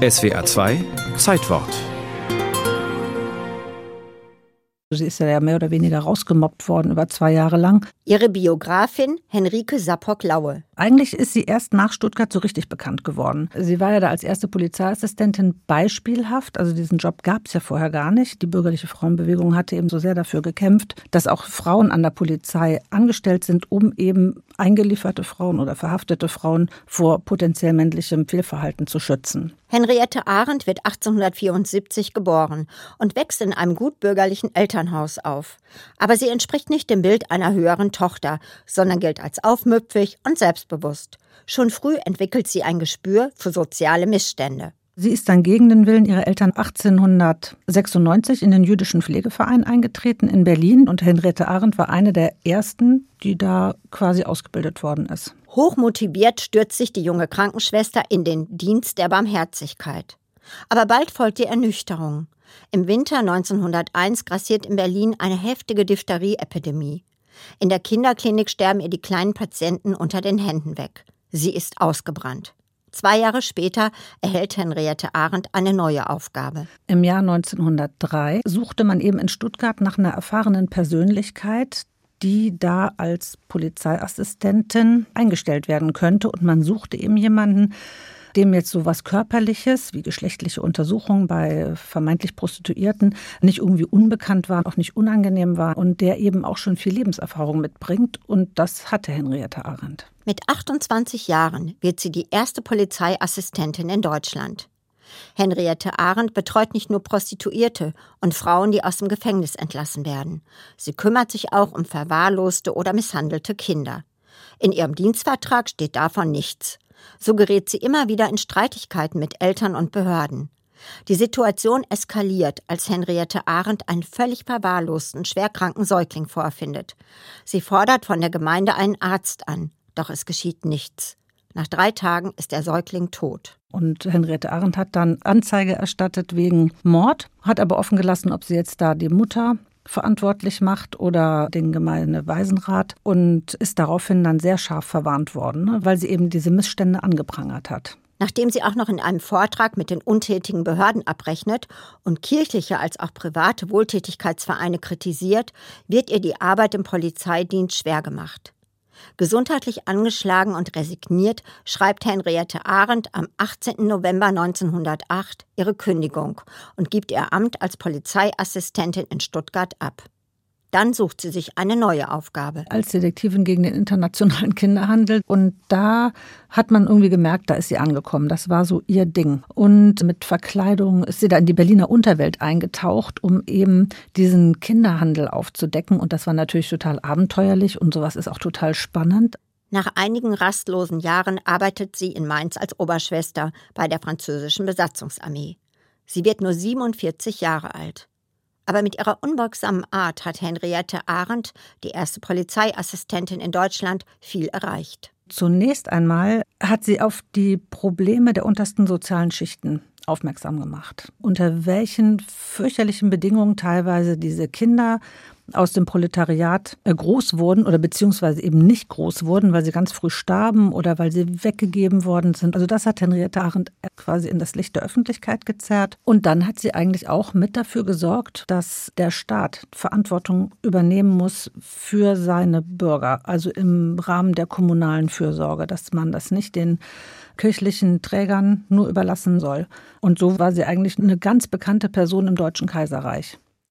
SWA 2 Zeitwort Sie ist ja mehr oder weniger rausgemobbt worden über zwei Jahre lang. Ihre Biografin Henrike Sappock-Laue. Eigentlich ist sie erst nach Stuttgart so richtig bekannt geworden. Sie war ja da als erste Polizeiassistentin beispielhaft. Also diesen Job gab es ja vorher gar nicht. Die bürgerliche Frauenbewegung hatte eben so sehr dafür gekämpft, dass auch Frauen an der Polizei angestellt sind, um eben eingelieferte Frauen oder verhaftete Frauen vor potenziell männlichem Fehlverhalten zu schützen. Henriette Arendt wird 1874 geboren und wächst in einem gutbürgerlichen Elternhaus auf. Aber sie entspricht nicht dem Bild einer höheren Tochter, sondern gilt als aufmüpfig und selbstbewusst. Schon früh entwickelt sie ein Gespür für soziale Missstände. Sie ist dann gegen den Willen ihrer Eltern 1896 in den jüdischen Pflegeverein eingetreten in Berlin und Henriette Arendt war eine der ersten, die da quasi ausgebildet worden ist. Hochmotiviert stürzt sich die junge Krankenschwester in den Dienst der Barmherzigkeit. Aber bald folgt die Ernüchterung. Im Winter 1901 grassiert in Berlin eine heftige Diphtherie-Epidemie. In der Kinderklinik sterben ihr die kleinen Patienten unter den Händen weg. Sie ist ausgebrannt. Zwei Jahre später erhält Henriette Arendt eine neue Aufgabe. Im Jahr 1903 suchte man eben in Stuttgart nach einer erfahrenen Persönlichkeit, die da als Polizeiassistentin eingestellt werden könnte. Und man suchte eben jemanden, dem jetzt so was Körperliches wie geschlechtliche Untersuchungen bei vermeintlich Prostituierten nicht irgendwie unbekannt war, auch nicht unangenehm war und der eben auch schon viel Lebenserfahrung mitbringt. Und das hatte Henriette Arendt. Mit 28 Jahren wird sie die erste Polizeiassistentin in Deutschland. Henriette Arendt betreut nicht nur Prostituierte und Frauen, die aus dem Gefängnis entlassen werden. Sie kümmert sich auch um verwahrloste oder misshandelte Kinder. In ihrem Dienstvertrag steht davon nichts. So gerät sie immer wieder in Streitigkeiten mit Eltern und Behörden. Die Situation eskaliert, als Henriette Arendt einen völlig verwahrlosten, schwerkranken Säugling vorfindet. Sie fordert von der Gemeinde einen Arzt an, doch es geschieht nichts. Nach drei Tagen ist der Säugling tot. Und Henriette Arendt hat dann Anzeige erstattet wegen Mord, hat aber offen gelassen, ob sie jetzt da die Mutter verantwortlich macht oder den Gemeindewaisenrat und ist daraufhin dann sehr scharf verwarnt worden, ne, weil sie eben diese Missstände angeprangert hat. Nachdem sie auch noch in einem Vortrag mit den untätigen Behörden abrechnet und kirchliche als auch private Wohltätigkeitsvereine kritisiert, wird ihr die Arbeit im Polizeidienst schwer gemacht. Gesundheitlich angeschlagen und resigniert schreibt Henriette Arendt am 18. November 1908 ihre Kündigung und gibt ihr Amt als Polizeiassistentin in Stuttgart ab. Dann sucht sie sich eine neue Aufgabe. Als Detektivin gegen den internationalen Kinderhandel. Und da hat man irgendwie gemerkt, da ist sie angekommen. Das war so ihr Ding. Und mit Verkleidung ist sie da in die Berliner Unterwelt eingetaucht, um eben diesen Kinderhandel aufzudecken. Und das war natürlich total abenteuerlich und sowas ist auch total spannend. Nach einigen rastlosen Jahren arbeitet sie in Mainz als Oberschwester bei der französischen Besatzungsarmee. Sie wird nur 47 Jahre alt. Aber mit ihrer unbeugsamen Art hat Henriette Arendt, die erste Polizeiassistentin in Deutschland, viel erreicht. Zunächst einmal hat sie auf die Probleme der untersten sozialen Schichten aufmerksam gemacht. Unter welchen fürchterlichen Bedingungen teilweise diese Kinder aus dem Proletariat äh, groß wurden oder beziehungsweise eben nicht groß wurden, weil sie ganz früh starben oder weil sie weggegeben worden sind. Also das hat Henriette Arendt quasi in das Licht der Öffentlichkeit gezerrt. Und dann hat sie eigentlich auch mit dafür gesorgt, dass der Staat Verantwortung übernehmen muss für seine Bürger, also im Rahmen der kommunalen Fürsorge, dass man das nicht den kirchlichen Trägern nur überlassen soll. Und so war sie eigentlich eine ganz bekannte Person im Deutschen Kaiserreich.